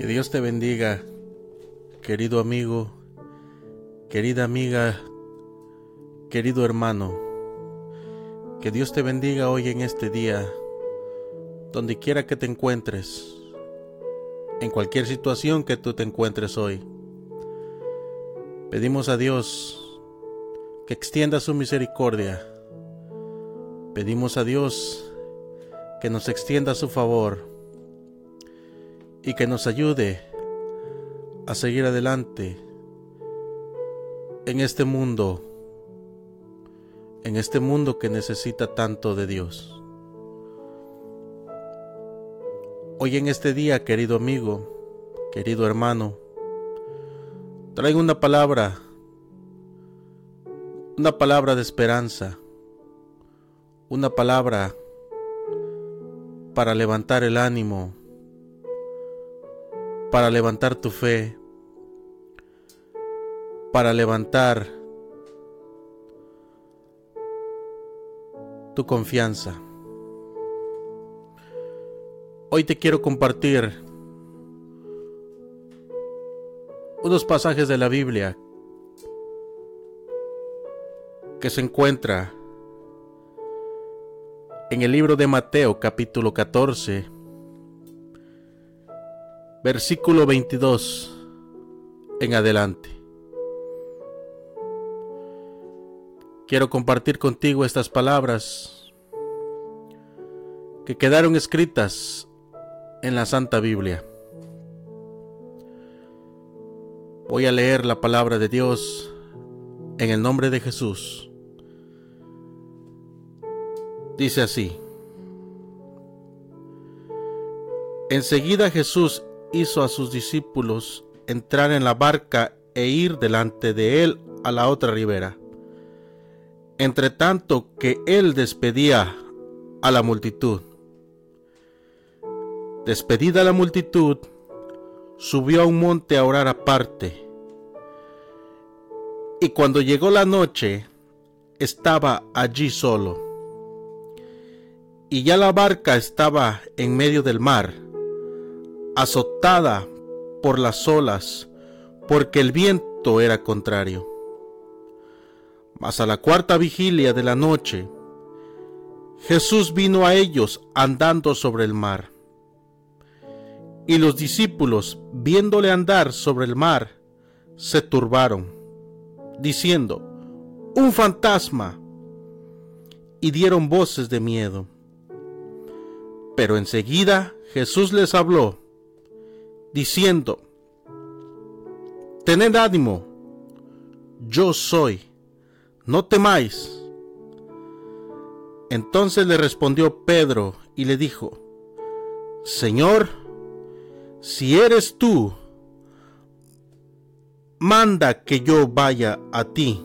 Que Dios te bendiga, querido amigo, querida amiga, querido hermano. Que Dios te bendiga hoy en este día, donde quiera que te encuentres, en cualquier situación que tú te encuentres hoy. Pedimos a Dios que extienda su misericordia. Pedimos a Dios que nos extienda su favor y que nos ayude a seguir adelante en este mundo, en este mundo que necesita tanto de Dios. Hoy en este día, querido amigo, querido hermano, traigo una palabra, una palabra de esperanza, una palabra para levantar el ánimo, para levantar tu fe, para levantar tu confianza. Hoy te quiero compartir unos pasajes de la Biblia que se encuentra en el libro de Mateo capítulo 14 versículo 22 en adelante. Quiero compartir contigo estas palabras que quedaron escritas en la Santa Biblia. Voy a leer la palabra de Dios en el nombre de Jesús. Dice así. Enseguida Jesús hizo a sus discípulos entrar en la barca e ir delante de él a la otra ribera. Entre tanto que él despedía a la multitud. Despedida la multitud, subió a un monte a orar aparte. Y cuando llegó la noche, estaba allí solo. Y ya la barca estaba en medio del mar azotada por las olas, porque el viento era contrario. Mas a la cuarta vigilia de la noche, Jesús vino a ellos andando sobre el mar. Y los discípulos, viéndole andar sobre el mar, se turbaron, diciendo, un fantasma, y dieron voces de miedo. Pero enseguida Jesús les habló diciendo, Tened ánimo, yo soy, no temáis. Entonces le respondió Pedro y le dijo, Señor, si eres tú, manda que yo vaya a ti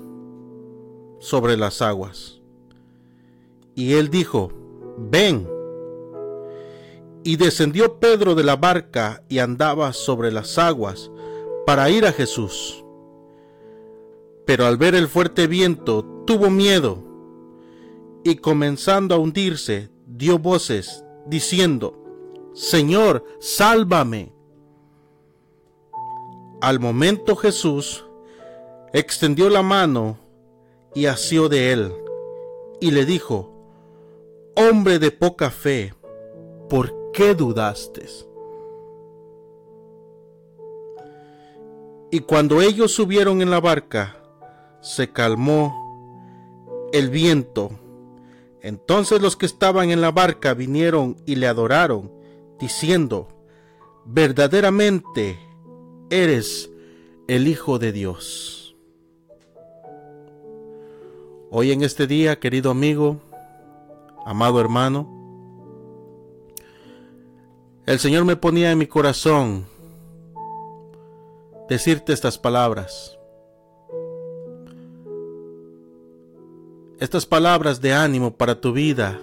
sobre las aguas. Y él dijo, ven. Y descendió Pedro de la barca y andaba sobre las aguas para ir a Jesús. Pero al ver el fuerte viento tuvo miedo y comenzando a hundirse dio voces diciendo, Señor, sálvame. Al momento Jesús extendió la mano y asió de él y le dijo, Hombre de poca fe, ¿por qué dudaste? Y cuando ellos subieron en la barca, se calmó el viento. Entonces los que estaban en la barca vinieron y le adoraron, diciendo, verdaderamente eres el Hijo de Dios. Hoy en este día, querido amigo, amado hermano, el Señor me ponía en mi corazón decirte estas palabras. Estas palabras de ánimo para tu vida.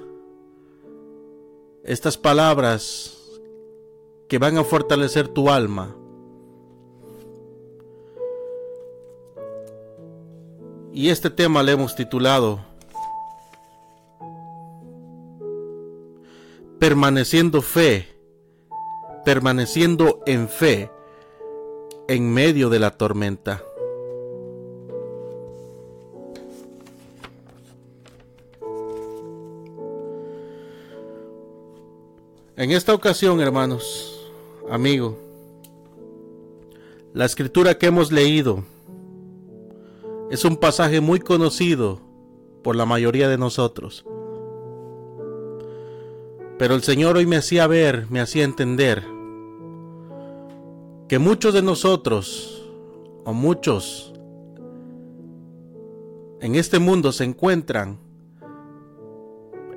Estas palabras que van a fortalecer tu alma. Y este tema le hemos titulado Permaneciendo fe permaneciendo en fe en medio de la tormenta. En esta ocasión, hermanos, amigo, la escritura que hemos leído es un pasaje muy conocido por la mayoría de nosotros. Pero el Señor hoy me hacía ver, me hacía entender que muchos de nosotros, o muchos en este mundo se encuentran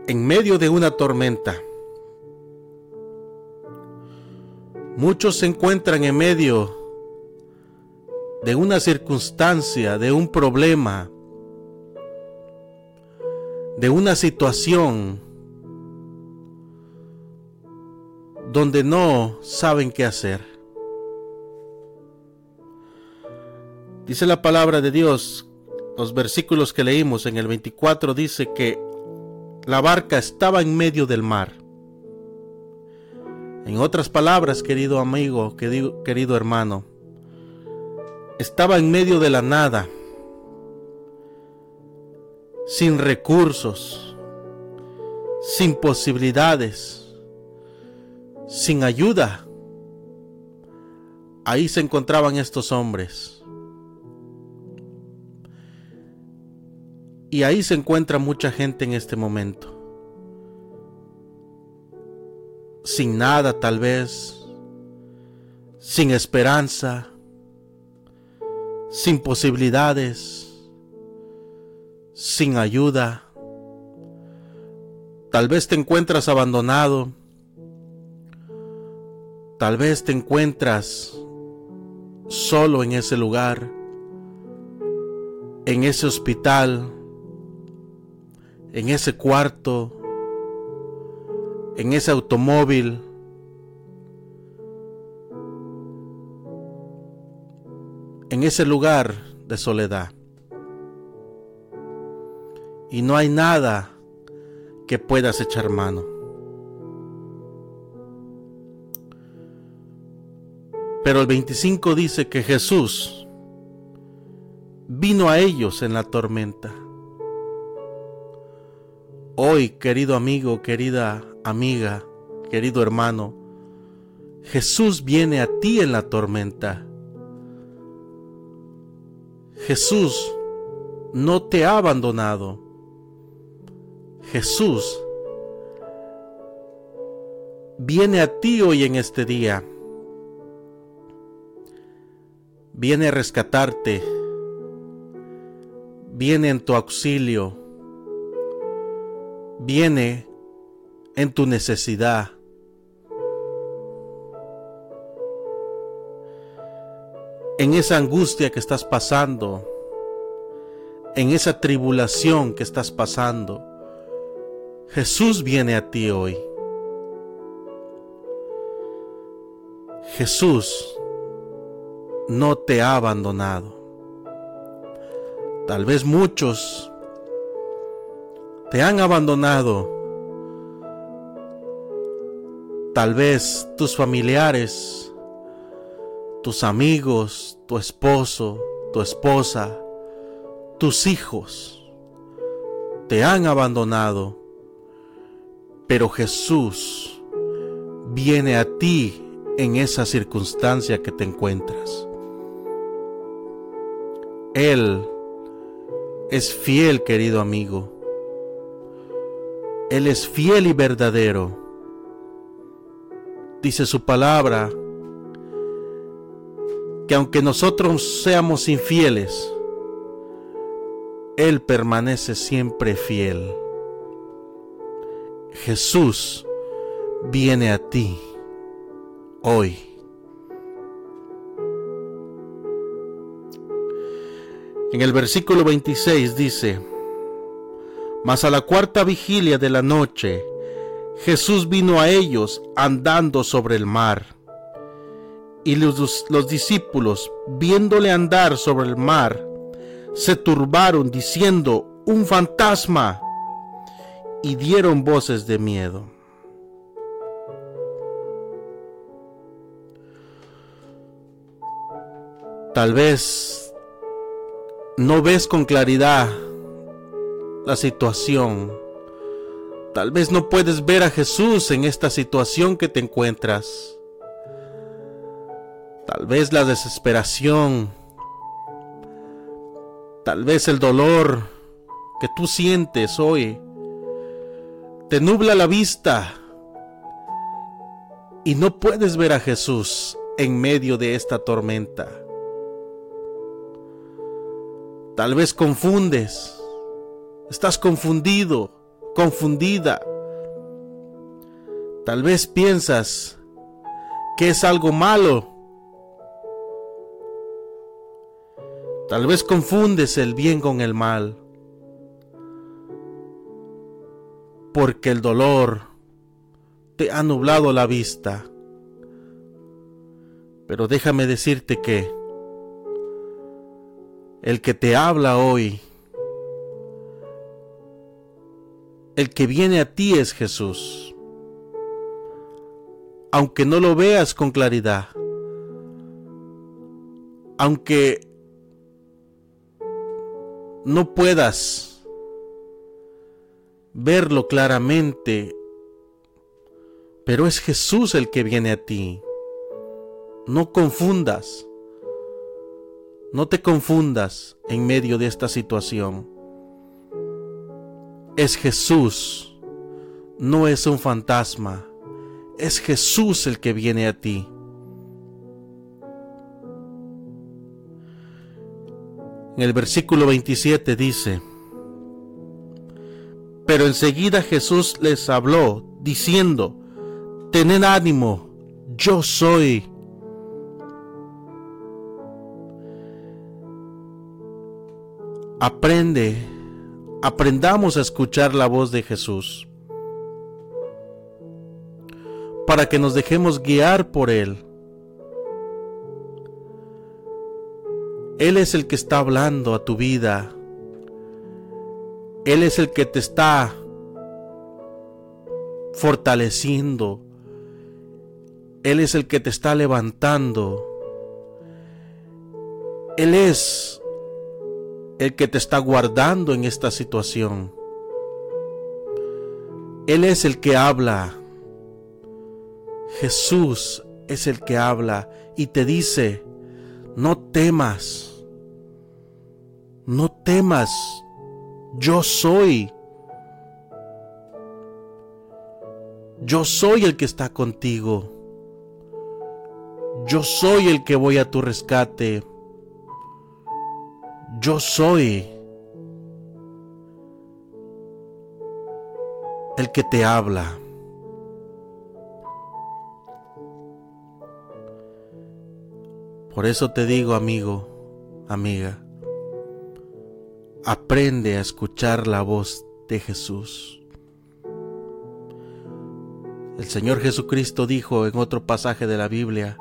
en medio de una tormenta. Muchos se encuentran en medio de una circunstancia, de un problema, de una situación donde no saben qué hacer. Dice la palabra de Dios, los versículos que leímos en el 24 dice que la barca estaba en medio del mar. En otras palabras, querido amigo, querido, querido hermano, estaba en medio de la nada, sin recursos, sin posibilidades, sin ayuda. Ahí se encontraban estos hombres. Y ahí se encuentra mucha gente en este momento. sin nada tal vez, sin esperanza, sin posibilidades, sin ayuda. Tal vez te encuentras abandonado, tal vez te encuentras solo en ese lugar, en ese hospital, en ese cuarto, en ese automóvil. En ese lugar de soledad. Y no hay nada que puedas echar mano. Pero el 25 dice que Jesús vino a ellos en la tormenta. Hoy, querido amigo, querida amiga, querido hermano, Jesús viene a ti en la tormenta. Jesús no te ha abandonado. Jesús viene a ti hoy en este día. Viene a rescatarte. Viene en tu auxilio. Viene en tu necesidad. En esa angustia que estás pasando, en esa tribulación que estás pasando, Jesús viene a ti hoy. Jesús no te ha abandonado. Tal vez muchos te han abandonado Tal vez tus familiares, tus amigos, tu esposo, tu esposa, tus hijos te han abandonado, pero Jesús viene a ti en esa circunstancia que te encuentras. Él es fiel, querido amigo. Él es fiel y verdadero dice su palabra, que aunque nosotros seamos infieles, Él permanece siempre fiel. Jesús viene a ti hoy. En el versículo 26 dice, mas a la cuarta vigilia de la noche, Jesús vino a ellos andando sobre el mar. Y los, los, discípulos, viéndole andar sobre el mar, se turbaron diciendo, un fantasma, y dieron voces de miedo. Tal vez no ves con claridad la situación. Tal vez no puedes ver a Jesús en esta situación que te encuentras. Tal vez la desesperación. Tal vez el dolor que tú sientes hoy te nubla la vista y no puedes ver a Jesús en medio de esta tormenta. Tal vez confundes, estás confundido, confundida. Tal vez piensas que es algo malo. Tal vez confundes el bien con el mal. Porque el dolor te ha nublado la vista. Pero déjame decirte que el que te habla hoy, el que viene a ti es Jesús. Aunque no lo veas con claridad, aunque no puedas verlo claramente, pero es Jesús el que viene a ti. No confundas. No te confundas en medio de esta situación. Es Jesús, no es un fantasma. Es Jesús el que viene a ti. En el versículo 27 dice, pero enseguida Jesús les habló, diciendo, tened ánimo, yo soy Aprende, aprendamos a escuchar la voz de Jesús para que nos dejemos guiar por Él. Él es el que está hablando a tu vida. Él es el que te está fortaleciendo. Él es el que te está levantando. Él es el que te está guardando en esta situación. Él es el que habla. Jesús es el que habla y te dice, no temas, no temas, yo soy. Yo soy el que está contigo. Yo soy el que voy a tu rescate yo soy el que te habla. Por eso te digo, amigo, amiga, aprende a escuchar la voz de Jesús. El Señor Jesucristo dijo en otro pasaje de la Biblia,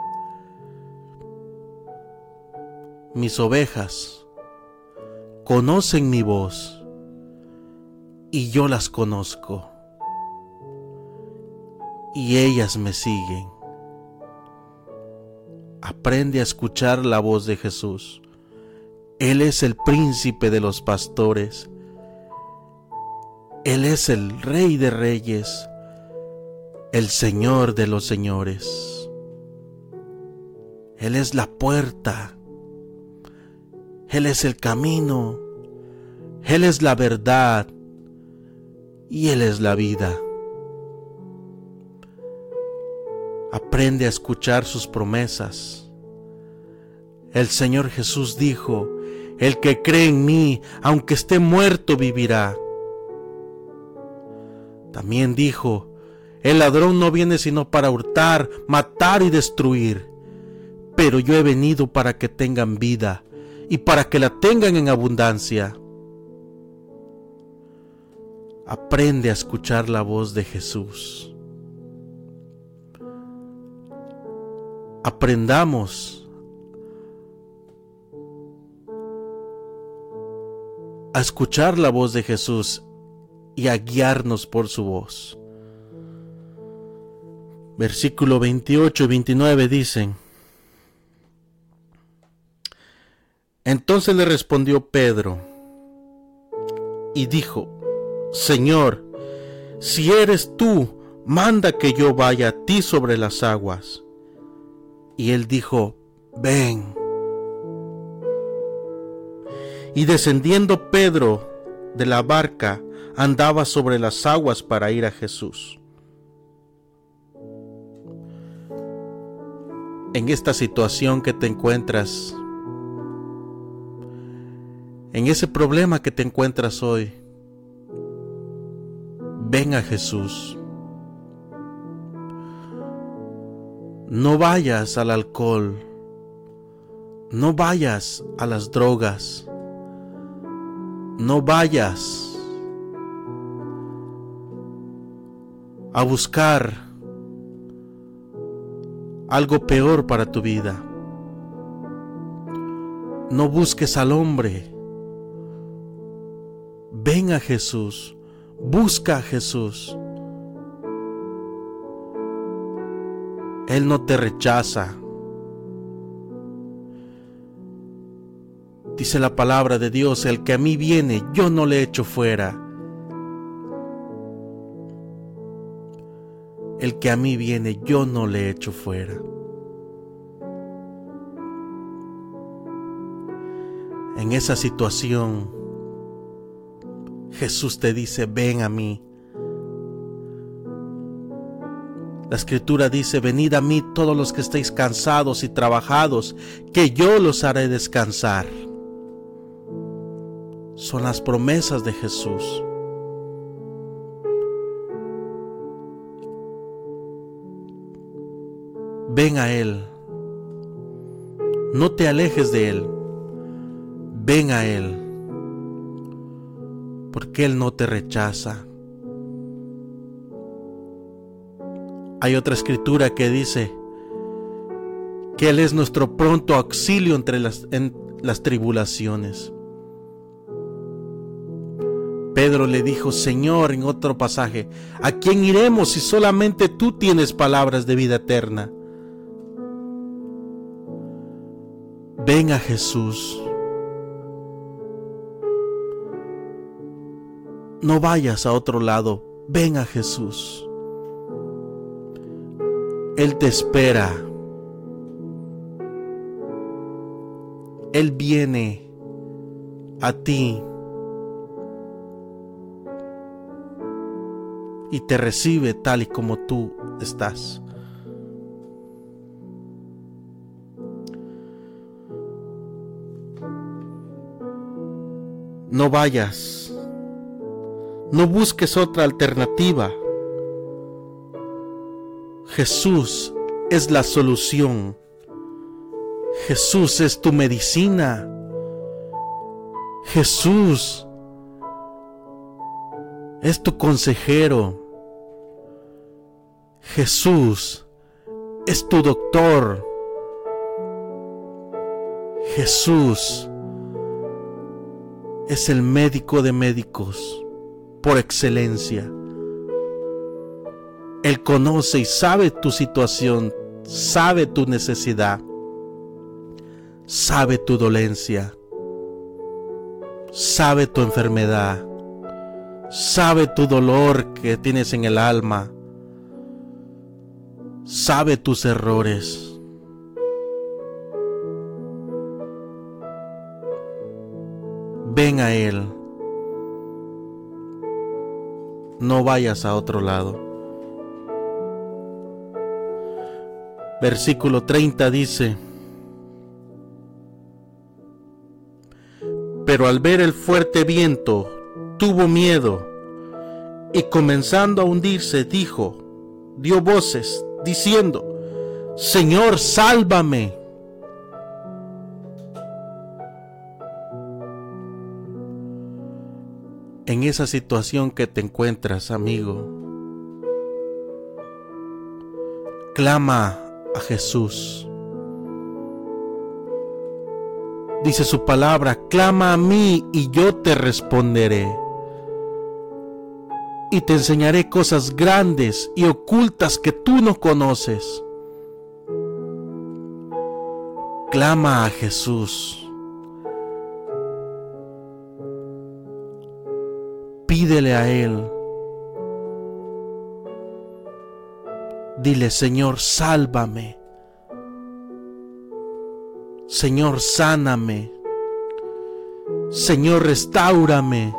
mis ovejas conocen mi voz y yo las conozco y ellas me siguen. Aprende a escuchar la voz de Jesús. Él es el príncipe de los pastores. Él es el rey de reyes, el señor de los señores. Él es la puerta él es el camino, Él es la verdad y Él es la vida. Aprende a escuchar sus promesas. El Señor Jesús dijo, el que cree en mí, aunque esté muerto, vivirá. También dijo, el ladrón no viene sino para hurtar, matar y destruir, pero yo he venido para que tengan vida y para que la tengan en abundancia. Aprende a escuchar la voz de Jesús. Aprendamos a escuchar la voz de Jesús y a guiarnos por su voz. Versículo 28 y 29 dicen, Entonces le respondió Pedro y dijo, Señor, si eres tú, manda que yo vaya a ti sobre las aguas. Y él dijo, ven. Y descendiendo Pedro de la barca, andaba sobre las aguas para ir a Jesús. En esta situación que te encuentras, en ese problema que te encuentras hoy, ven a Jesús. No vayas al alcohol, no vayas a las drogas, no vayas a buscar algo peor para tu vida. No busques al hombre. Ven a Jesús. Busca a Jesús. Él no te rechaza. Dice la palabra de Dios, el que a mí viene, yo no le echo fuera. El que a mí viene, yo no le echo fuera. En esa situación, Jesús te dice, ven a mí. La escritura dice, venid a mí todos los que estéis cansados y trabajados, que yo los haré descansar. Son las promesas de Jesús. Ven a Él. No te alejes de Él. Ven a Él. Porque Él no te rechaza. Hay otra escritura que dice que Él es nuestro pronto auxilio entre las, en las tribulaciones. Pedro le dijo, Señor, en otro pasaje, ¿a quién iremos si solamente tú tienes palabras de vida eterna? Ven a Jesús. No vayas a otro lado, ven a Jesús. Él te espera. Él viene a ti y te recibe tal y como tú estás. no vayas, no busques otra alternativa. Jesús es la solución. Jesús es tu medicina. Jesús es tu consejero. Jesús es tu doctor. Jesús es el médico de médicos por excelencia. Él conoce y sabe tu situación, sabe tu necesidad, sabe tu dolencia, sabe tu enfermedad, sabe tu dolor que tienes en el alma, sabe tus errores. ven a Él. No vayas a otro lado. Versículo 30 dice, pero al ver el fuerte viento, tuvo miedo y comenzando a hundirse, dijo, dio voces, diciendo, Señor, sálvame. En esa situación que te encuentras, amigo. Clama a Jesús. Dice su palabra, clama a mí y yo te responderé. Y te enseñaré cosas grandes y ocultas que tú no conoces. Clama a Jesús. Pídele a Él. Dile, Señor, sálvame. Señor, sáname. Señor, restaurame.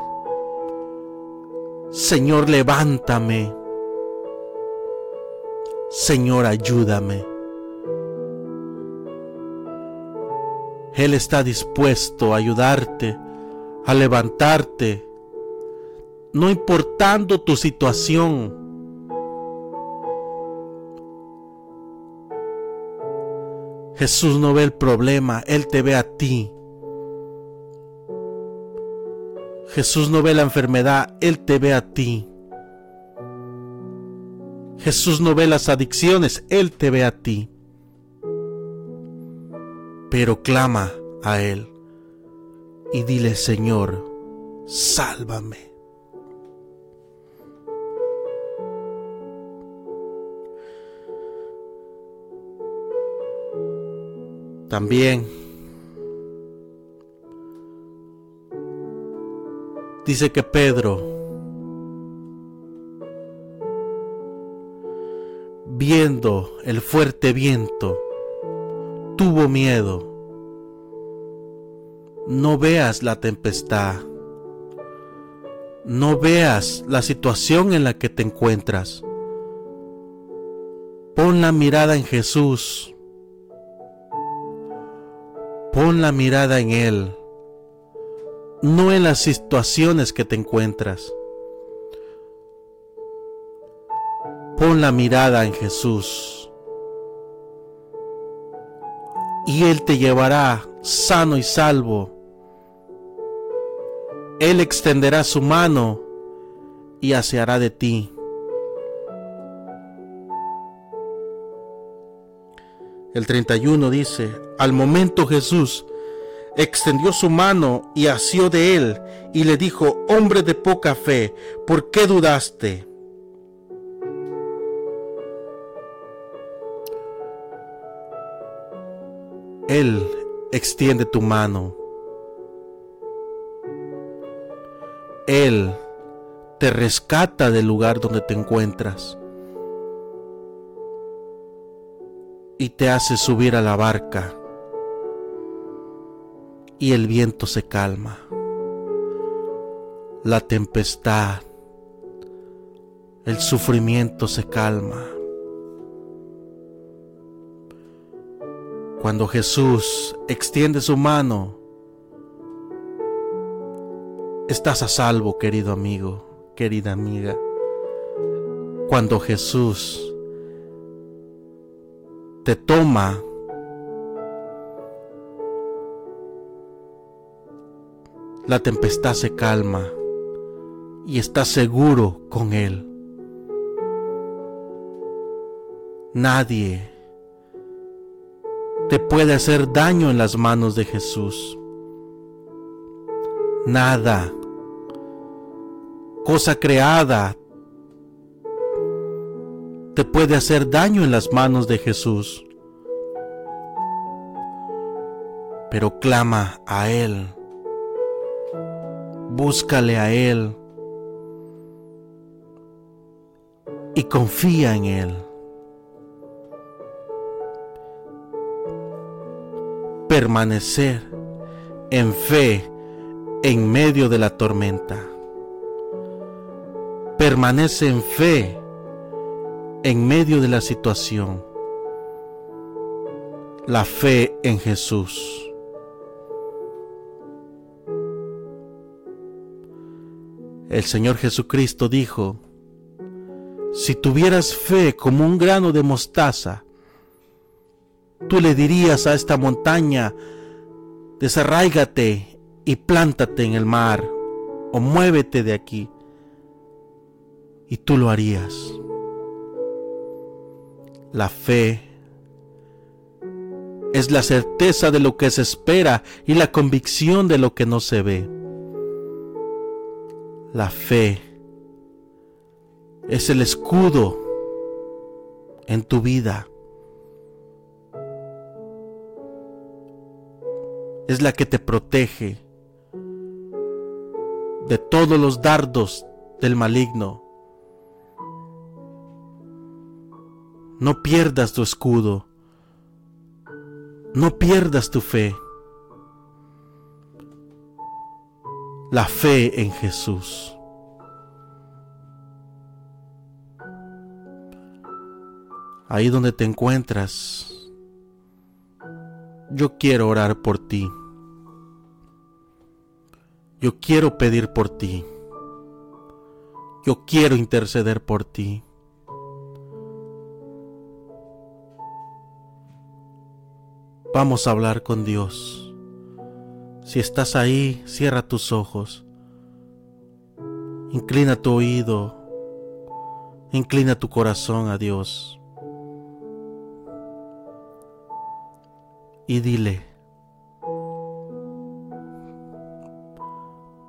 Señor, levántame. Señor, ayúdame. Él está dispuesto a ayudarte, a levantarte, no importando tu situación. Jesús no ve el problema, Él te ve a ti. Jesús no ve la enfermedad, Él te ve a ti. Jesús no ve las adicciones, Él te ve a ti. Pero clama a Él y dile, Señor, sálvame. También dice que Pedro, viendo el fuerte viento, tuvo miedo. No veas la tempestad. No veas la situación en la que te encuentras. Pon la mirada en Jesús. Pon la mirada en Él, no en las situaciones que te encuentras. Pon la mirada en Jesús y Él te llevará sano y salvo. Él extenderá su mano y aseará de ti. El 31 dice, al momento Jesús extendió su mano y asió de él y le dijo, hombre de poca fe, ¿por qué dudaste? Él extiende tu mano. Él te rescata del lugar donde te encuentras. Y te hace subir a la barca y el viento se calma. La tempestad, el sufrimiento se calma. Cuando Jesús extiende su mano, estás a salvo, querido amigo, querida amiga. Cuando Jesús te toma la tempestad se calma y estás seguro con Él. Nadie te puede hacer daño en las manos de Jesús. Nada, cosa creada, te puede hacer daño en las manos de Jesús. Pero clama a Él. Búscale a Él. Y confía en Él. Permanecer en fe en medio de la tormenta. Permanece en fe en medio de la situación. La fe en Jesús. El Señor Jesucristo dijo, si tuvieras fe como un grano de mostaza, tú le dirías a esta montaña, desarráigate y plántate en el mar, o muévete de aquí, y tú lo harías. La fe es la certeza de lo que se espera y la convicción de lo que no se ve. La fe es el escudo en tu vida. Es la que te protege de todos los dardos del maligno. No pierdas tu escudo. No pierdas tu fe. La fe en Jesús. Ahí donde te encuentras, yo quiero orar por ti. Yo quiero pedir por ti. Yo quiero interceder por ti. Vamos a hablar con Dios. Si estás ahí, cierra tus ojos. Inclina tu oído. Inclina tu corazón a Dios. Y dile,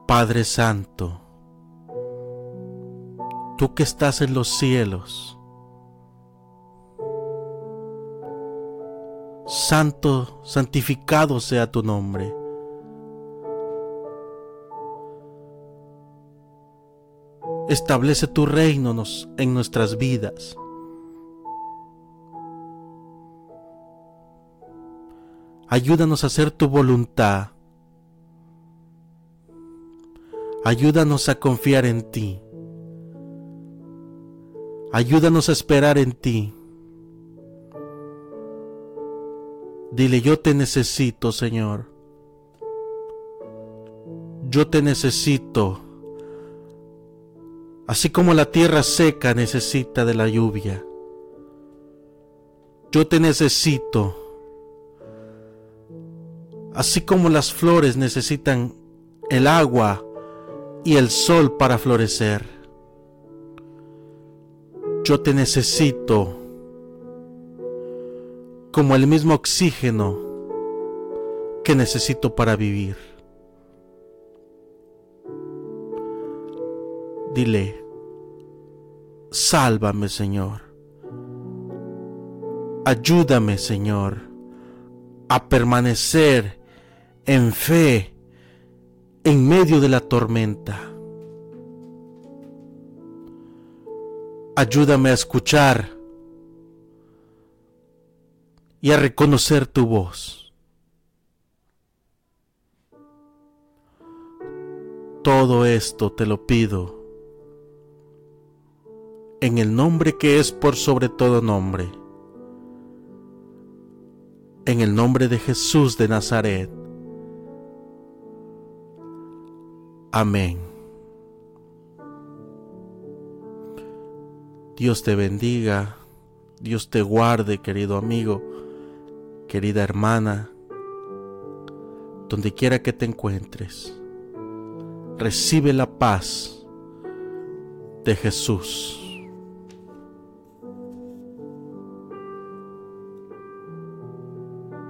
Padre Santo, tú que estás en los cielos, santo, santificado sea tu nombre. Establece tu reino en nuestras vidas. Ayúdanos a hacer tu voluntad. Ayúdanos a confiar en ti. Ayúdanos a esperar en ti. Dile, yo te necesito, Señor. Yo te necesito. Así como la tierra seca necesita de la lluvia. Yo te necesito. Así como las flores necesitan el agua y el sol para florecer. Yo te necesito como el mismo oxígeno que necesito para vivir. Dile, sálvame Señor. Ayúdame Señor a permanecer en fe en medio de la tormenta. Ayúdame a escuchar y a reconocer tu voz. Todo esto te lo pido en el nombre que es por sobre todo nombre, en el nombre de Jesús de Nazaret. Amén. Dios te bendiga, Dios te guarde, querido amigo, querida hermana, donde quiera que te encuentres. Recibe la paz de Jesús.